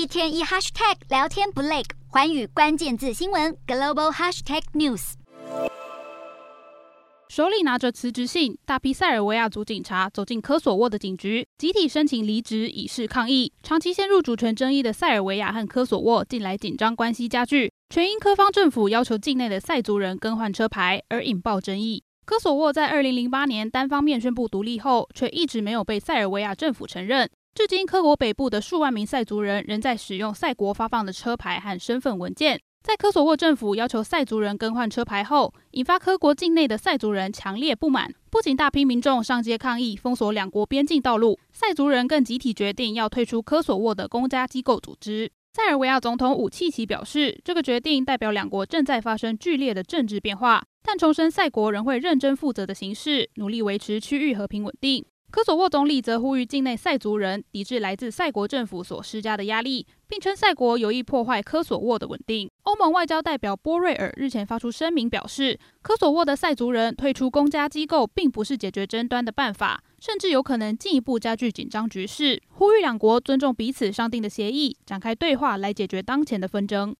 一天一 hashtag 聊天不累，寰宇关键字新闻 global hashtag news。手里拿着辞职信，大批塞尔维亚族警察走进科索沃的警局，集体申请离职以示抗议。长期陷入主权争议的塞尔维亚和科索沃近来紧张关系加剧，全因科方政府要求境内的塞族人更换车牌而引爆争议。科索沃在二零零八年单方面宣布独立后，却一直没有被塞尔维亚政府承认。至今，科国北部的数万名塞族人仍在使用塞国发放的车牌和身份文件。在科索沃政府要求塞族人更换车牌后，引发科国境内的塞族人强烈不满，不仅大批民众上街抗议，封锁两国边境道路，塞族人更集体决定要退出科索沃的公家机构组织。塞尔维亚总统武契奇表示，这个决定代表两国正在发生剧烈的政治变化，但重申塞国仍会认真负责的行事，努力维持区域和平稳定。科索沃总理则呼吁境内塞族人抵制来自塞国政府所施加的压力，并称塞国有意破坏科索沃的稳定。欧盟外交代表波瑞尔日前发出声明表示，科索沃的塞族人退出公家机构并不是解决争端的办法，甚至有可能进一步加剧紧张局势，呼吁两国尊重彼此商定的协议，展开对话来解决当前的纷争。